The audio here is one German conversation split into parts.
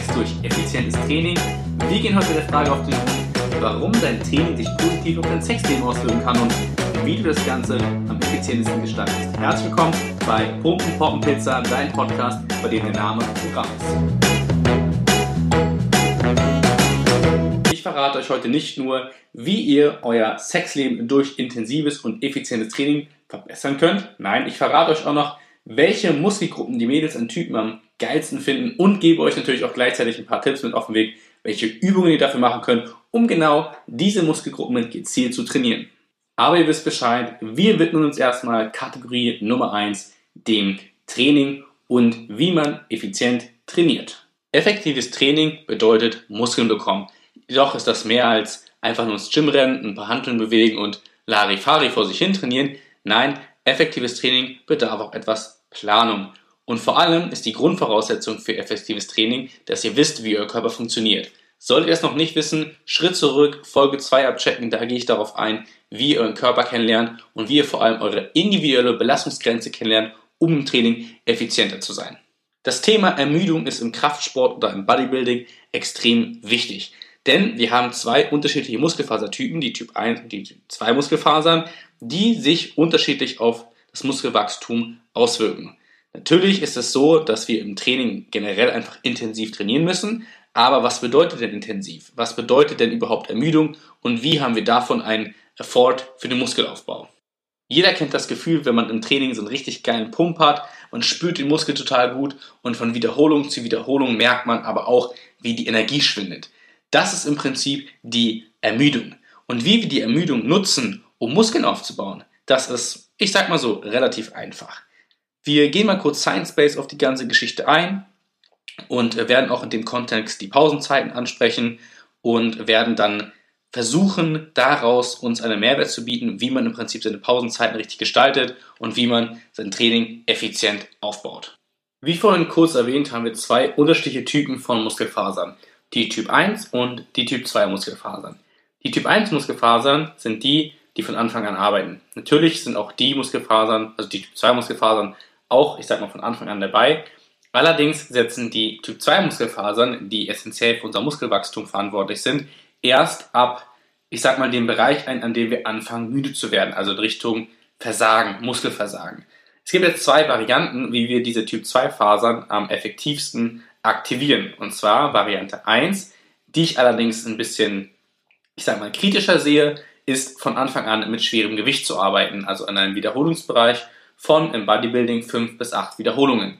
Sex durch effizientes Training. Wir gehen heute der Frage auf den Grund, warum dein Training dich positiv auf dein Sexleben auswirken kann und wie du das Ganze am effizientesten gestaltest. Herzlich willkommen bei Pumpen Poppen Pizza, dein Podcast, bei dem der Name Programm ist. Ich verrate euch heute nicht nur, wie ihr euer Sexleben durch intensives und effizientes Training verbessern könnt. Nein, ich verrate euch auch noch, welche Muskelgruppen die Mädels an Typen am geilsten finden und gebe euch natürlich auch gleichzeitig ein paar Tipps mit auf den Weg, welche Übungen ihr dafür machen könnt, um genau diese Muskelgruppen gezielt zu trainieren. Aber ihr wisst Bescheid, wir widmen uns erstmal Kategorie Nummer 1, dem Training und wie man effizient trainiert. Effektives Training bedeutet Muskeln bekommen. Jedoch ist das mehr als einfach nur ins Gym rennen, ein paar Handeln bewegen und Larifari vor sich hin trainieren. Nein, effektives Training bedarf auch etwas Planung. Und vor allem ist die Grundvoraussetzung für effektives Training, dass ihr wisst, wie euer Körper funktioniert. Solltet ihr es noch nicht wissen, Schritt zurück, Folge 2 abchecken, da gehe ich darauf ein, wie ihr euren Körper kennenlernt und wie ihr vor allem eure individuelle Belastungsgrenze kennenlernt, um im Training effizienter zu sein. Das Thema Ermüdung ist im Kraftsport oder im Bodybuilding extrem wichtig. Denn wir haben zwei unterschiedliche Muskelfasertypen, die Typ 1 und die Typ 2 Muskelfasern, die sich unterschiedlich auf das Muskelwachstum auswirken. Natürlich ist es so, dass wir im Training generell einfach intensiv trainieren müssen. Aber was bedeutet denn intensiv? Was bedeutet denn überhaupt Ermüdung? Und wie haben wir davon einen Effort für den Muskelaufbau? Jeder kennt das Gefühl, wenn man im Training so einen richtig geilen Pump hat, man spürt den Muskel total gut und von Wiederholung zu Wiederholung merkt man aber auch, wie die Energie schwindet. Das ist im Prinzip die Ermüdung. Und wie wir die Ermüdung nutzen, um Muskeln aufzubauen, das ist, ich sag mal so, relativ einfach. Wir gehen mal kurz Science-Based auf die ganze Geschichte ein und werden auch in dem Kontext die Pausenzeiten ansprechen und werden dann versuchen, daraus uns einen Mehrwert zu bieten, wie man im Prinzip seine Pausenzeiten richtig gestaltet und wie man sein Training effizient aufbaut. Wie vorhin kurz erwähnt, haben wir zwei unterschiedliche Typen von Muskelfasern. Die Typ 1 und die Typ 2 Muskelfasern. Die Typ 1 Muskelfasern sind die, die von Anfang an arbeiten. Natürlich sind auch die Muskelfasern, also die Typ 2 Muskelfasern, auch, ich sag mal, von Anfang an dabei. Allerdings setzen die Typ 2 Muskelfasern, die essentiell für unser Muskelwachstum verantwortlich sind, erst ab, ich sag mal, dem Bereich ein, an dem wir anfangen, müde zu werden, also in Richtung Versagen, Muskelversagen. Es gibt jetzt zwei Varianten, wie wir diese Typ 2 Fasern am effektivsten aktivieren. Und zwar Variante 1, die ich allerdings ein bisschen, ich sag mal, kritischer sehe, ist von Anfang an mit schwerem Gewicht zu arbeiten, also an einem Wiederholungsbereich von im Bodybuilding 5 bis 8 Wiederholungen.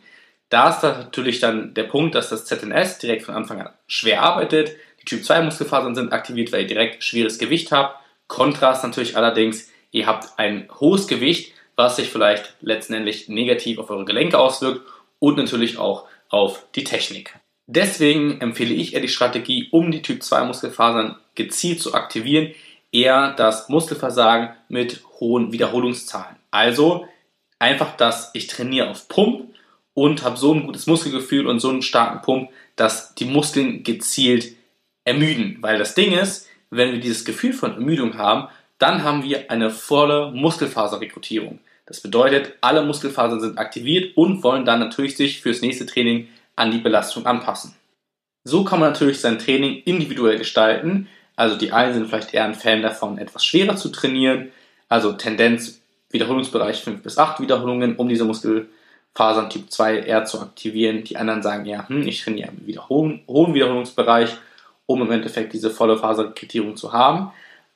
Da ist natürlich dann der Punkt, dass das ZNS direkt von Anfang an schwer arbeitet. Die Typ 2 Muskelfasern sind aktiviert, weil ihr direkt schweres Gewicht habt. Kontrast natürlich allerdings, ihr habt ein hohes Gewicht, was sich vielleicht letztendlich negativ auf eure Gelenke auswirkt und natürlich auch auf die Technik. Deswegen empfehle ich eher die Strategie, um die Typ 2 Muskelfasern gezielt zu aktivieren, eher das Muskelversagen mit hohen Wiederholungszahlen. Also einfach, dass ich trainiere auf Pump und habe so ein gutes Muskelgefühl und so einen starken Pump, dass die Muskeln gezielt ermüden. Weil das Ding ist, wenn wir dieses Gefühl von Ermüdung haben, dann haben wir eine volle Muskelfaserrekrutierung. Das bedeutet, alle Muskelfasern sind aktiviert und wollen dann natürlich sich fürs nächste Training an die Belastung anpassen. So kann man natürlich sein Training individuell gestalten. Also die einen sind vielleicht eher ein Fan davon, etwas schwerer zu trainieren. Also Tendenz Wiederholungsbereich 5 bis 8 Wiederholungen, um diese Muskelfasern Typ 2 eher zu aktivieren. Die anderen sagen ja, hm, ich trainiere im Wiederhol hohen Wiederholungsbereich, um im Endeffekt diese volle Faserkriterium zu haben.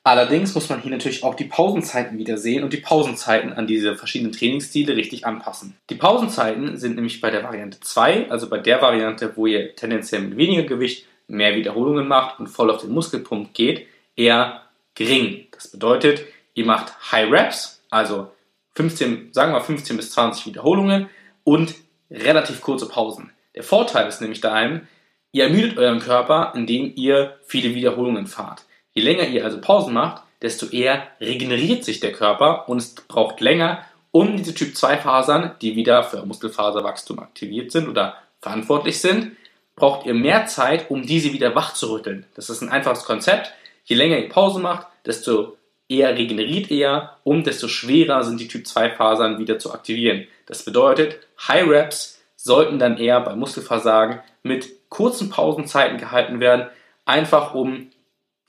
Allerdings muss man hier natürlich auch die Pausenzeiten wieder sehen und die Pausenzeiten an diese verschiedenen Trainingsstile richtig anpassen. Die Pausenzeiten sind nämlich bei der Variante 2, also bei der Variante, wo ihr tendenziell mit weniger Gewicht mehr Wiederholungen macht und voll auf den Muskelpump geht, eher gering. Das bedeutet, ihr macht High Reps, also 15, sagen wir 15 bis 20 Wiederholungen und relativ kurze Pausen. Der Vorteil ist nämlich daheim, ihr ermüdet euren Körper, indem ihr viele Wiederholungen fahrt. Je länger ihr also Pausen macht, desto eher regeneriert sich der Körper und es braucht länger, um diese Typ 2 Fasern, die wieder für Muskelfaserwachstum aktiviert sind oder verantwortlich sind, braucht ihr mehr Zeit, um diese wieder wach zu rütteln. Das ist ein einfaches Konzept. Je länger ihr Pause macht, desto eher regeneriert eher und desto schwerer sind die Typ 2 Fasern wieder zu aktivieren. Das bedeutet, High Reps sollten dann eher bei Muskelversagen mit kurzen Pausenzeiten gehalten werden, einfach um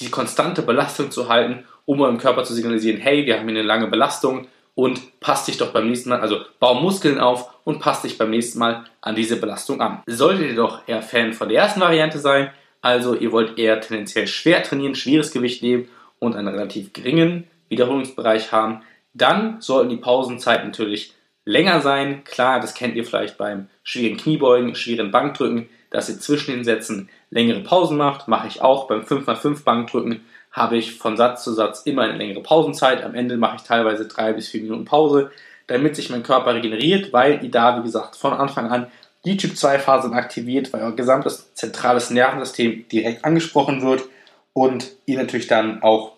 die konstante Belastung zu halten, um eurem Körper zu signalisieren, hey, wir haben hier eine lange Belastung und passt dich doch beim nächsten Mal, also bau Muskeln auf und passt dich beim nächsten Mal an diese Belastung an. Solltet ihr doch eher Fan von der ersten Variante sein, also ihr wollt eher tendenziell schwer trainieren, schweres Gewicht nehmen und einen relativ geringen Wiederholungsbereich haben, dann sollten die Pausenzeiten natürlich länger sein. Klar, das kennt ihr vielleicht beim schweren Kniebeugen, schweren Bankdrücken, dass ihr zwischen den Sätzen längere Pausen macht. Mache ich auch beim 5x5 Bankdrücken habe ich von Satz zu Satz immer eine längere Pausenzeit. Am Ende mache ich teilweise drei bis vier Minuten Pause, damit sich mein Körper regeneriert, weil ihr da, wie gesagt, von Anfang an die Typ 2 Phasen aktiviert, weil euer gesamtes zentrales Nervensystem direkt angesprochen wird und ihr natürlich dann auch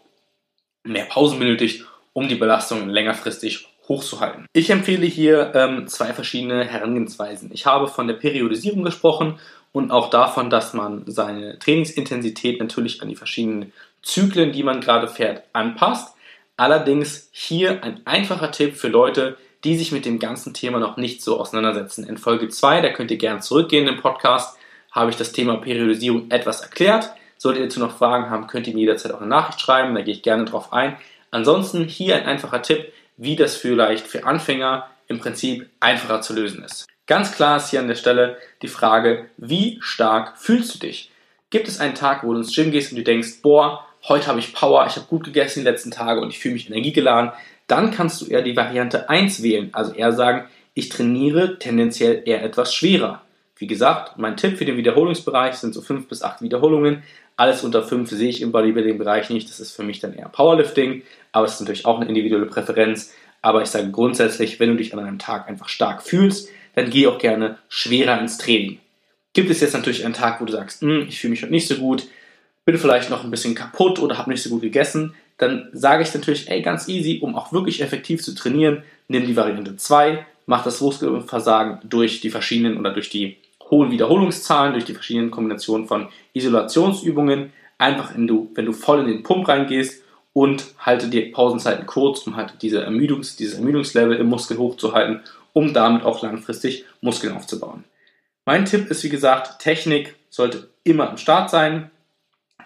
mehr Pausen benötigt, um die Belastung längerfristig hochzuhalten. Ich empfehle hier ähm, zwei verschiedene Herangehensweisen. Ich habe von der Periodisierung gesprochen und auch davon, dass man seine Trainingsintensität natürlich an die verschiedenen Zyklen, die man gerade fährt, anpasst. Allerdings hier ein einfacher Tipp für Leute, die sich mit dem ganzen Thema noch nicht so auseinandersetzen. In Folge 2, da könnt ihr gerne zurückgehen im Podcast, habe ich das Thema Periodisierung etwas erklärt. Solltet ihr dazu noch Fragen haben, könnt ihr mir jederzeit auch eine Nachricht schreiben, da gehe ich gerne drauf ein. Ansonsten hier ein einfacher Tipp, wie das vielleicht für Anfänger im Prinzip einfacher zu lösen ist. Ganz klar ist hier an der Stelle die Frage, wie stark fühlst du dich? Gibt es einen Tag, wo du ins Gym gehst und du denkst, boah, heute habe ich Power, ich habe gut gegessen die letzten Tage und ich fühle mich energiegeladen, dann kannst du eher die Variante 1 wählen, also eher sagen, ich trainiere tendenziell eher etwas schwerer. Wie gesagt, mein Tipp für den Wiederholungsbereich sind so 5 bis 8 Wiederholungen. Alles unter 5 sehe ich im Bodybuilding-Bereich nicht, das ist für mich dann eher Powerlifting, aber es ist natürlich auch eine individuelle Präferenz. Aber ich sage grundsätzlich, wenn du dich an einem Tag einfach stark fühlst, dann geh auch gerne schwerer ins Training. Gibt es jetzt natürlich einen Tag, wo du sagst, hm, ich fühle mich heute nicht so gut, bin vielleicht noch ein bisschen kaputt oder habe nicht so gut gegessen, dann sage ich natürlich, ey, ganz easy, um auch wirklich effektiv zu trainieren, nimm die Variante 2, mach das Muskelversagen durch die verschiedenen oder durch die hohen Wiederholungszahlen, durch die verschiedenen Kombinationen von Isolationsübungen, einfach wenn du, wenn du voll in den Pump reingehst und halte die Pausenzeiten kurz, um halt diese Ermüdungs, dieses Ermüdungslevel im Muskel hochzuhalten, um damit auch langfristig Muskeln aufzubauen. Mein Tipp ist, wie gesagt, Technik sollte immer am Start sein.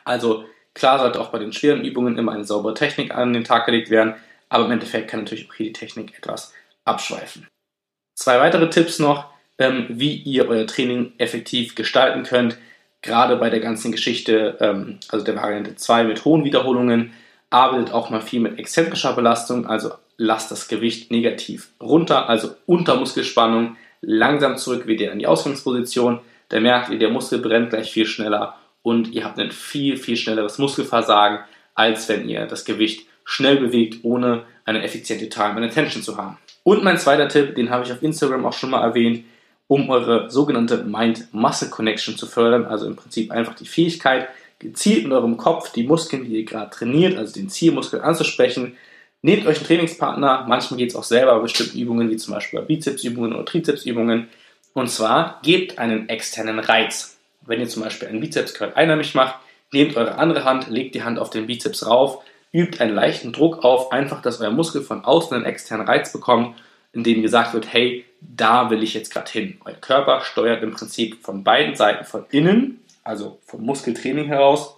Also klar sollte auch bei den schweren Übungen immer eine saubere Technik an den Tag gelegt werden, aber im Endeffekt kann natürlich auch hier die Technik etwas abschweifen. Zwei weitere Tipps noch, ähm, wie ihr euer Training effektiv gestalten könnt, gerade bei der ganzen Geschichte, ähm, also der Variante 2 mit hohen Wiederholungen, arbeitet auch mal viel mit exzentrischer Belastung, also lasst das Gewicht negativ runter, also unter Muskelspannung, langsam zurück wieder in die Ausgangsposition. Da merkt ihr, der Muskel brennt gleich viel schneller und ihr habt ein viel, viel schnelleres Muskelversagen, als wenn ihr das Gewicht schnell bewegt, ohne eine effiziente Time and Attention zu haben. Und mein zweiter Tipp, den habe ich auf Instagram auch schon mal erwähnt, um eure sogenannte Mind-Muscle-Connection zu fördern, also im Prinzip einfach die Fähigkeit, gezielt in eurem Kopf die Muskeln, die ihr gerade trainiert, also den Zielmuskel anzusprechen. Nehmt euch einen Trainingspartner, manchmal geht es auch selber bei bestimmten Übungen, wie zum Beispiel bei Bizepsübungen oder Trizepsübungen. Und zwar gebt einen externen Reiz. Wenn ihr zum Beispiel einen Bizeps Curl einheimisch macht, nehmt eure andere Hand, legt die Hand auf den Bizeps rauf, übt einen leichten Druck auf, einfach, dass euer Muskel von außen einen externen Reiz bekommt, in dem gesagt wird, hey, da will ich jetzt gerade hin. Euer Körper steuert im Prinzip von beiden Seiten, von innen, also vom Muskeltraining heraus,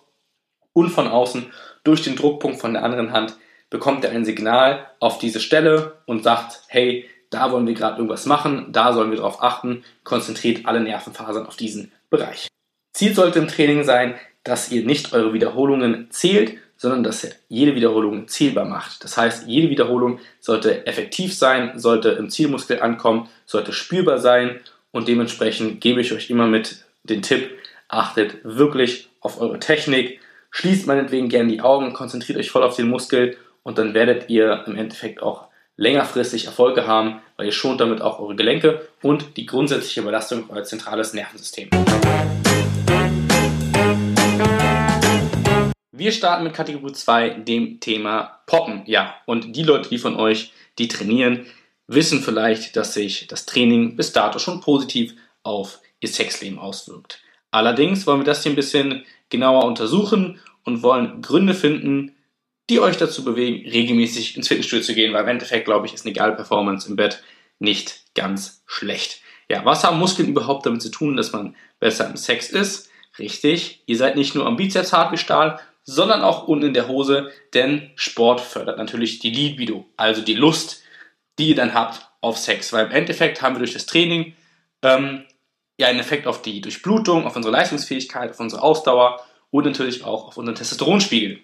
und von außen durch den Druckpunkt von der anderen Hand bekommt er ein Signal auf diese Stelle und sagt, hey, da wollen wir gerade irgendwas machen, da sollen wir darauf achten, konzentriert alle Nervenfasern auf diesen Bereich. Ziel sollte im Training sein, dass ihr nicht eure Wiederholungen zählt, sondern dass ihr jede Wiederholung zählbar macht. Das heißt, jede Wiederholung sollte effektiv sein, sollte im Zielmuskel ankommen, sollte spürbar sein und dementsprechend gebe ich euch immer mit den Tipp, achtet wirklich auf eure Technik, schließt meinetwegen gerne die Augen, konzentriert euch voll auf den Muskel und dann werdet ihr im Endeffekt auch längerfristig Erfolge haben, weil ihr schont damit auch eure Gelenke und die grundsätzliche Belastung auf euer zentrales Nervensystem. Wir starten mit Kategorie 2, dem Thema Poppen. Ja, und die Leute, die von euch, die trainieren, wissen vielleicht, dass sich das Training bis dato schon positiv auf ihr Sexleben auswirkt. Allerdings wollen wir das hier ein bisschen genauer untersuchen und wollen Gründe finden, die euch dazu bewegen, regelmäßig ins Fitnessstudio zu gehen, weil im Endeffekt, glaube ich, ist eine geile Performance im Bett nicht ganz schlecht. Ja, was haben Muskeln überhaupt damit zu tun, dass man besser im Sex ist? Richtig, ihr seid nicht nur am Bizeps hart wie Stahl, sondern auch unten in der Hose, denn Sport fördert natürlich die Libido, also die Lust, die ihr dann habt auf Sex. Weil im Endeffekt haben wir durch das Training ähm, ja einen Effekt auf die Durchblutung, auf unsere Leistungsfähigkeit, auf unsere Ausdauer und natürlich auch auf unseren Testosteronspiegel.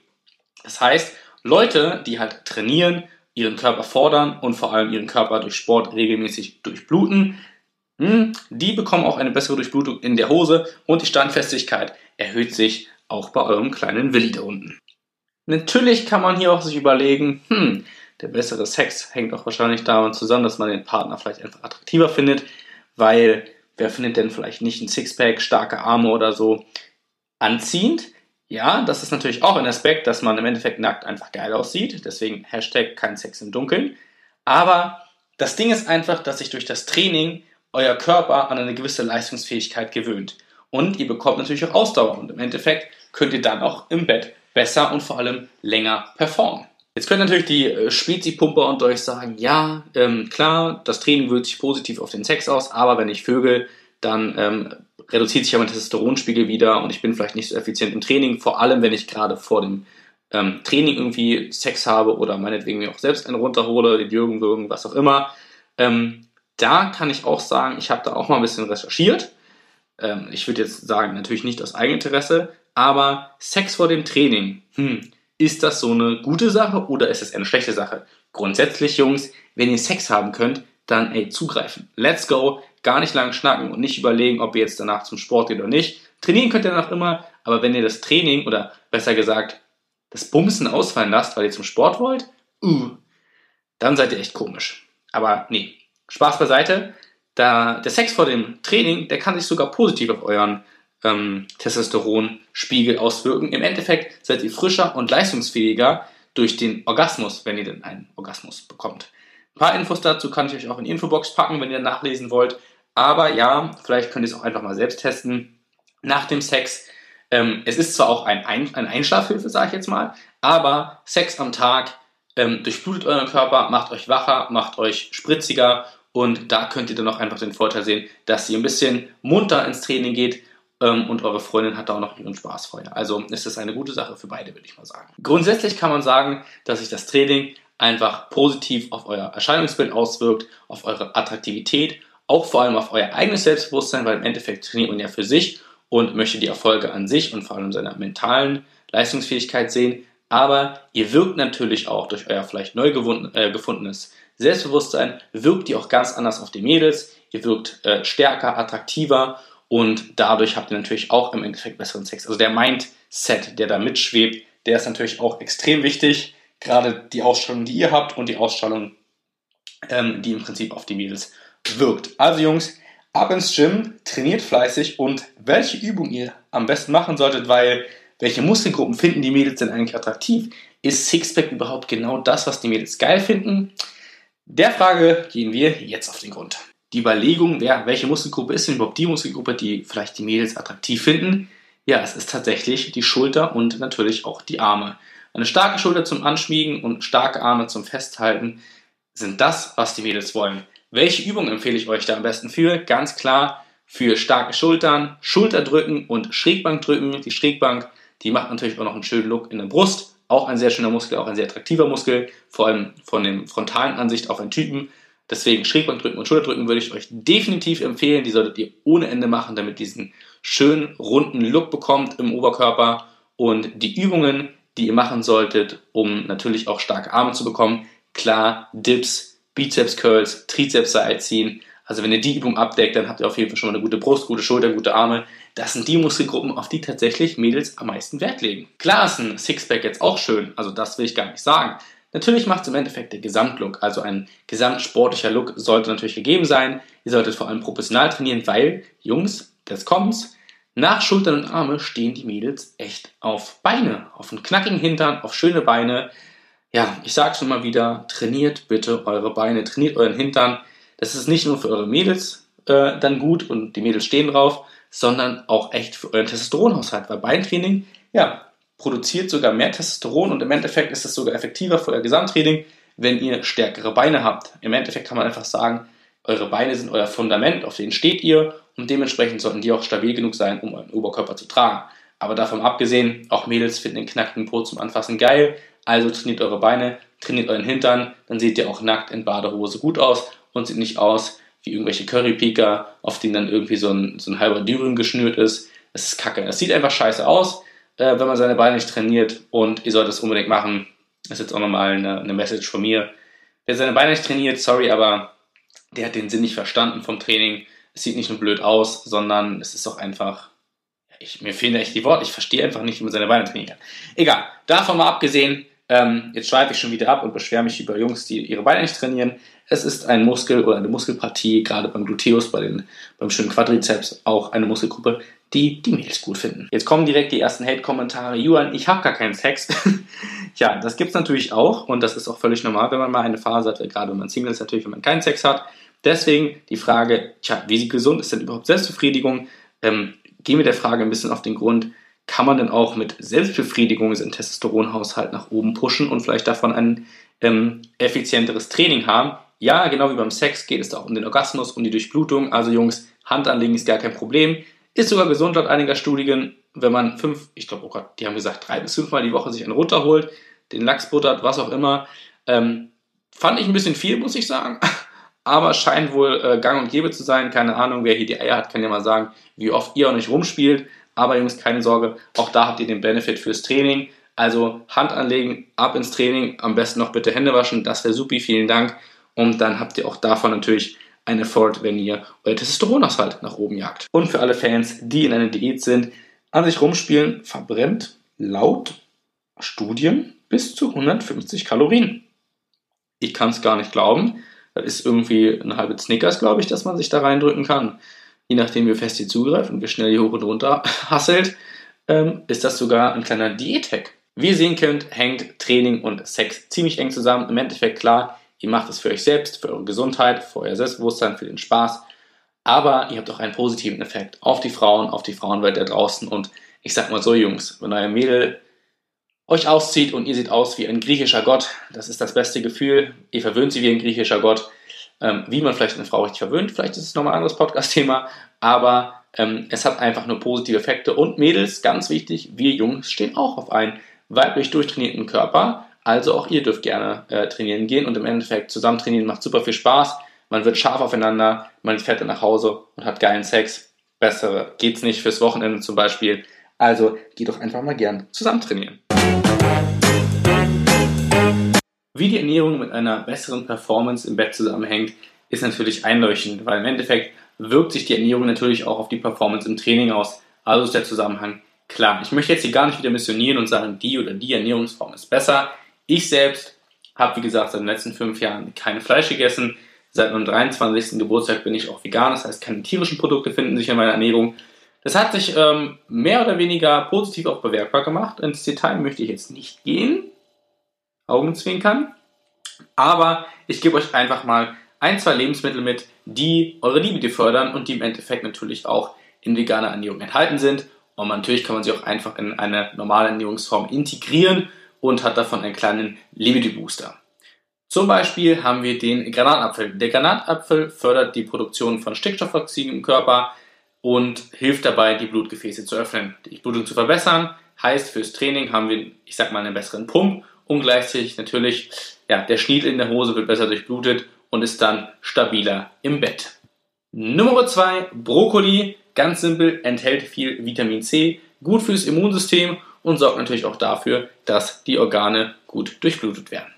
Das heißt, Leute, die halt trainieren, ihren Körper fordern und vor allem ihren Körper durch Sport regelmäßig durchbluten, hm, die bekommen auch eine bessere Durchblutung in der Hose und die Standfestigkeit erhöht sich auch bei eurem kleinen Willi da unten. Natürlich kann man hier auch sich überlegen, hm, der bessere Sex hängt auch wahrscheinlich damit zusammen, dass man den Partner vielleicht einfach attraktiver findet, weil wer findet denn vielleicht nicht ein Sixpack, starke Arme oder so anziehend? Ja, das ist natürlich auch ein Aspekt, dass man im Endeffekt nackt einfach geil aussieht. Deswegen Hashtag kein Sex im Dunkeln. Aber das Ding ist einfach, dass sich durch das Training euer Körper an eine gewisse Leistungsfähigkeit gewöhnt. Und ihr bekommt natürlich auch Ausdauer. Und im Endeffekt könnt ihr dann auch im Bett besser und vor allem länger performen. Jetzt können natürlich die äh, Spezi-Pumper unter euch sagen, ja, ähm, klar, das Training wirkt sich positiv auf den Sex aus, aber wenn ich vögel, dann ähm, reduziert sich ja mein Testosteronspiegel wieder und ich bin vielleicht nicht so effizient im Training, vor allem wenn ich gerade vor dem ähm, Training irgendwie Sex habe oder meinetwegen mir auch selbst einen runterhole, den Jürgen würgen, was auch immer. Ähm, da kann ich auch sagen, ich habe da auch mal ein bisschen recherchiert. Ähm, ich würde jetzt sagen, natürlich nicht aus Eigeninteresse, aber Sex vor dem Training, hm, ist das so eine gute Sache oder ist es eine schlechte Sache? Grundsätzlich, Jungs, wenn ihr Sex haben könnt, dann ey, zugreifen. Let's go, gar nicht lang schnacken und nicht überlegen, ob ihr jetzt danach zum Sport geht oder nicht. Trainieren könnt ihr danach immer, aber wenn ihr das Training oder besser gesagt das Bumsen ausfallen lasst, weil ihr zum Sport wollt, uh, dann seid ihr echt komisch. Aber nee, Spaß beiseite. Da, der Sex vor dem Training, der kann sich sogar positiv auf euren ähm, Testosteronspiegel auswirken. Im Endeffekt seid ihr frischer und leistungsfähiger durch den Orgasmus, wenn ihr denn einen Orgasmus bekommt. Ein paar Infos dazu kann ich euch auch in die Infobox packen, wenn ihr nachlesen wollt. Aber ja, vielleicht könnt ihr es auch einfach mal selbst testen. Nach dem Sex, ähm, es ist zwar auch ein, ein, eine Einschlafhilfe, sage ich jetzt mal, aber Sex am Tag ähm, durchblutet euren Körper, macht euch wacher, macht euch spritziger und da könnt ihr dann auch einfach den Vorteil sehen, dass ihr ein bisschen munter ins Training geht und eure Freundin hat da auch noch ihren Spaß vorher. Also ist das eine gute Sache für beide, würde ich mal sagen. Grundsätzlich kann man sagen, dass sich das Training einfach positiv auf euer Erscheinungsbild auswirkt, auf eure Attraktivität, auch vor allem auf euer eigenes Selbstbewusstsein, weil im Endeffekt trainiert man ja für sich und möchte die Erfolge an sich und vor allem seiner mentalen Leistungsfähigkeit sehen. Aber ihr wirkt natürlich auch durch euer vielleicht neu äh, gefundenes Selbstbewusstsein, wirkt ihr auch ganz anders auf die Mädels. Ihr wirkt äh, stärker, attraktiver und dadurch habt ihr natürlich auch im Endeffekt besseren Sex. Also der Mindset, der da mitschwebt, der ist natürlich auch extrem wichtig. Gerade die Ausstrahlung, die ihr habt und die Ausstrahlung, ähm, die im Prinzip auf die Mädels wirkt. Also Jungs, ab ins Gym, trainiert fleißig und welche Übung ihr am besten machen solltet, weil welche Muskelgruppen finden die Mädels denn eigentlich attraktiv? Ist Sixpack überhaupt genau das, was die Mädels geil finden? Der Frage gehen wir jetzt auf den Grund die Überlegung, wer, welche Muskelgruppe ist denn überhaupt die Muskelgruppe, die vielleicht die Mädels attraktiv finden? Ja, es ist tatsächlich die Schulter und natürlich auch die Arme. Eine starke Schulter zum Anschmiegen und starke Arme zum Festhalten sind das, was die Mädels wollen. Welche Übung empfehle ich euch da am besten für? Ganz klar für starke Schultern, Schulterdrücken und Schrägbankdrücken. Die Schrägbank, die macht natürlich auch noch einen schönen Look in der Brust. Auch ein sehr schöner Muskel, auch ein sehr attraktiver Muskel, vor allem von der frontalen Ansicht auf einen Typen. Deswegen Schrägbankdrücken und Schulterdrücken würde ich euch definitiv empfehlen. Die solltet ihr ohne Ende machen, damit ihr diesen schönen runden Look bekommt im Oberkörper. Und die Übungen, die ihr machen solltet, um natürlich auch starke Arme zu bekommen, klar, Dips, Bizeps Curls, Trizeps Seilziehen. Also wenn ihr die Übung abdeckt, dann habt ihr auf jeden Fall schon mal eine gute Brust, gute Schulter, gute Arme. Das sind die Muskelgruppen, auf die tatsächlich Mädels am meisten Wert legen. Klar ist ein Sixpack jetzt auch schön, also das will ich gar nicht sagen. Natürlich macht es im Endeffekt der Gesamtlook, also ein gesamtsportlicher Look sollte natürlich gegeben sein. Ihr solltet vor allem professional trainieren, weil, Jungs, das kommt's, nach Schultern und Arme stehen die Mädels echt auf Beine, auf einen knackigen Hintern, auf schöne Beine. Ja, ich sag's schon mal wieder, trainiert bitte eure Beine, trainiert euren Hintern. Das ist nicht nur für eure Mädels äh, dann gut und die Mädels stehen drauf, sondern auch echt für euren Testosteronhaushalt, weil Beintraining, ja, produziert sogar mehr Testosteron und im Endeffekt ist es sogar effektiver für euer Gesamttraining, wenn ihr stärkere Beine habt. Im Endeffekt kann man einfach sagen, Eure Beine sind euer Fundament, auf denen steht ihr und dementsprechend sollten die auch stabil genug sein, um euren Oberkörper zu tragen. Aber davon abgesehen, auch Mädels finden den knackigen Po zum Anfassen geil. Also trainiert eure Beine, trainiert euren Hintern, dann seht ihr auch nackt in Badehose gut aus und sieht nicht aus wie irgendwelche Currypiker, auf denen dann irgendwie so ein, so ein halber Dürüm geschnürt ist. Es ist kacke. Es sieht einfach scheiße aus, äh, wenn man seine Beine nicht trainiert und ihr solltet es unbedingt machen. Das ist jetzt auch nochmal eine, eine Message von mir. Wer seine Beine nicht trainiert, sorry, aber der hat den Sinn nicht verstanden vom Training. Es sieht nicht nur blöd aus, sondern es ist auch einfach ich, mir fehlen echt die Worte. Ich verstehe einfach nicht, wie man seine Beine trainieren kann. Egal, davon mal abgesehen, ähm, jetzt schweife ich schon wieder ab und beschwere mich über Jungs, die ihre Beine nicht trainieren. Es ist ein Muskel oder eine Muskelpartie, gerade beim Gluteus, bei den, beim schönen Quadrizeps, auch eine Muskelgruppe, die die Mädels gut finden. Jetzt kommen direkt die ersten Hate-Kommentare. Juan, ich habe gar keinen Sex. ja, das gibt es natürlich auch und das ist auch völlig normal, wenn man mal eine Phase hat, gerade wenn man Single ist, natürlich, wenn man keinen Sex hat. Deswegen die Frage, tja, wie gesund ist denn überhaupt Selbstbefriedigung? Ähm, gehen wir der Frage ein bisschen auf den Grund, kann man denn auch mit Selbstbefriedigung seinen Testosteronhaushalt nach oben pushen und vielleicht davon ein ähm, effizienteres Training haben? Ja, genau wie beim Sex geht es da auch um den Orgasmus, um die Durchblutung. Also Jungs, Hand anlegen ist gar kein Problem. Ist sogar gesund laut einiger Studien, wenn man fünf, ich glaube, oh Gott, die haben gesagt, drei bis fünfmal die Woche sich einen runterholt, den Lachs buttert, was auch immer. Ähm, fand ich ein bisschen viel, muss ich sagen aber scheint wohl äh, gang und gäbe zu sein. Keine Ahnung, wer hier die Eier hat, kann ja mal sagen, wie oft ihr auch nicht rumspielt. Aber Jungs, keine Sorge, auch da habt ihr den Benefit fürs Training. Also Hand anlegen, ab ins Training, am besten noch bitte Hände waschen, das wäre supi, vielen Dank. Und dann habt ihr auch davon natürlich einen Effort, wenn ihr euer Testosteronhaushalt nach oben jagt. Und für alle Fans, die in einer Diät sind, an sich rumspielen, verbrennt laut Studien bis zu 150 Kalorien. Ich kann es gar nicht glauben. Das ist irgendwie ein halbes Snickers, glaube ich, dass man sich da reindrücken kann. Je nachdem, wie fest ihr zugreift und wie schnell ihr hoch und runter hasselt, ähm, ist das sogar ein kleiner Diät-Hack. Wie ihr sehen könnt, hängt Training und Sex ziemlich eng zusammen. Im Endeffekt klar, ihr macht es für euch selbst, für eure Gesundheit, für euer Selbstbewusstsein, für den Spaß. Aber ihr habt auch einen positiven Effekt auf die Frauen, auf die Frauenwelt da draußen. Und ich sag mal so, Jungs, wenn euer Mädel euch auszieht und ihr seht aus wie ein griechischer Gott. Das ist das beste Gefühl. Ihr verwöhnt sie wie ein griechischer Gott. Ähm, wie man vielleicht eine Frau richtig verwöhnt, vielleicht ist es nochmal ein anderes Podcast-Thema, aber ähm, es hat einfach nur positive Effekte. Und Mädels, ganz wichtig, wir Jungs stehen auch auf einen weiblich durchtrainierten Körper. Also auch ihr dürft gerne äh, trainieren gehen und im Endeffekt zusammen trainieren macht super viel Spaß. Man wird scharf aufeinander, man fährt dann nach Hause und hat geilen Sex. Bessere geht's nicht fürs Wochenende zum Beispiel. Also geht doch einfach mal gern zusammen trainieren. Wie die Ernährung mit einer besseren Performance im Bett zusammenhängt, ist natürlich einleuchtend, weil im Endeffekt wirkt sich die Ernährung natürlich auch auf die Performance im Training aus. Also ist der Zusammenhang klar. Ich möchte jetzt hier gar nicht wieder missionieren und sagen, die oder die Ernährungsform ist besser. Ich selbst habe, wie gesagt, seit den letzten fünf Jahren kein Fleisch gegessen. Seit meinem 23. Geburtstag bin ich auch vegan, das heißt, keine tierischen Produkte finden sich in meiner Ernährung. Das hat sich ähm, mehr oder weniger positiv auch bewerkbar gemacht. Ins Detail möchte ich jetzt nicht gehen. Augenzwinkern. Aber ich gebe euch einfach mal ein, zwei Lebensmittel mit, die eure Libido fördern und die im Endeffekt natürlich auch in veganer Ernährung enthalten sind. Und natürlich kann man sie auch einfach in eine normale Ernährungsform integrieren und hat davon einen kleinen Libido-Booster. Zum Beispiel haben wir den Granatapfel. Der Granatapfel fördert die Produktion von Stickstoffoxiden im Körper und hilft dabei, die Blutgefäße zu öffnen, die Blutung zu verbessern. Heißt, fürs Training haben wir, ich sag mal, einen besseren Pump und gleichzeitig natürlich, ja, der Schniedel in der Hose wird besser durchblutet und ist dann stabiler im Bett. Nummer 2, Brokkoli, ganz simpel, enthält viel Vitamin C, gut fürs Immunsystem und sorgt natürlich auch dafür, dass die Organe gut durchblutet werden.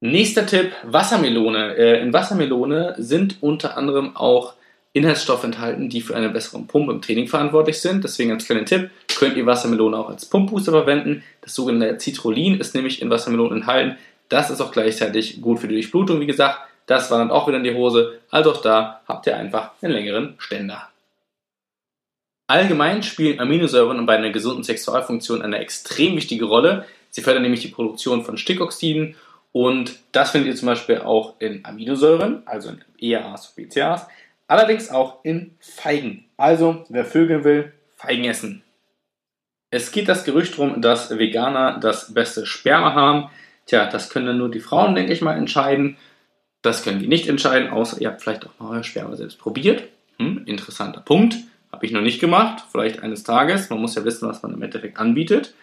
Nächster Tipp, Wassermelone. Äh, in Wassermelone sind unter anderem auch Inhaltsstoffe enthalten, die für eine bessere Pumpe im Training verantwortlich sind. Deswegen als kleiner Tipp, könnt ihr Wassermelone auch als Pumpbooster verwenden. Das sogenannte Citrullin ist nämlich in Wassermelone enthalten. Das ist auch gleichzeitig gut für die Durchblutung, wie gesagt. Das war dann auch wieder in die Hose. Also auch da habt ihr einfach einen längeren Ständer. Allgemein spielen Aminosäuren bei einer gesunden Sexualfunktion eine extrem wichtige Rolle. Sie fördern nämlich die Produktion von Stickoxiden und das findet ihr zum Beispiel auch in Aminosäuren, also in EAAs und BCAAs. Allerdings auch in Feigen. Also, wer Vögel will, Feigen essen. Es geht das Gerücht rum, dass Veganer das beste Sperma haben. Tja, das können dann nur die Frauen, denke ich mal, entscheiden. Das können wir nicht entscheiden, außer ihr habt vielleicht auch mal euer Sperma selbst probiert. Hm, interessanter Punkt. Habe ich noch nicht gemacht. Vielleicht eines Tages. Man muss ja wissen, was man im Endeffekt anbietet.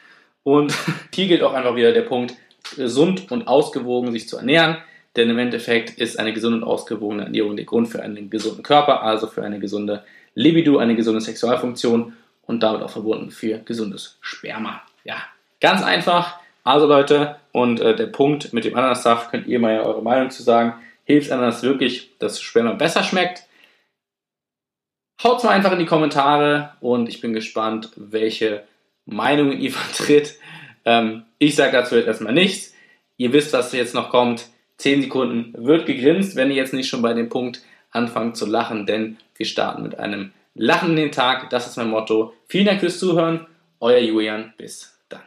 Und hier gilt auch einfach wieder der Punkt, gesund und ausgewogen sich zu ernähren. Denn im Endeffekt ist eine gesunde und ausgewogene Ernährung der Grund für einen gesunden Körper, also für eine gesunde Libido, eine gesunde Sexualfunktion und damit auch verbunden für gesundes Sperma. Ja, ganz einfach. Also Leute, und äh, der Punkt mit dem Ananassaft könnt ihr mal ja eure Meinung zu sagen. Hilft Ananas wirklich, dass Sperma besser schmeckt? Haut mal einfach in die Kommentare und ich bin gespannt, welche Meinungen ihr vertritt. Ähm, ich sage dazu jetzt erstmal nichts. Ihr wisst, was jetzt noch kommt. 10 Sekunden wird gegrinst, wenn ihr jetzt nicht schon bei dem Punkt anfangt zu lachen, denn wir starten mit einem Lachen den Tag. Das ist mein Motto. Vielen Dank fürs Zuhören. Euer Julian. Bis dann.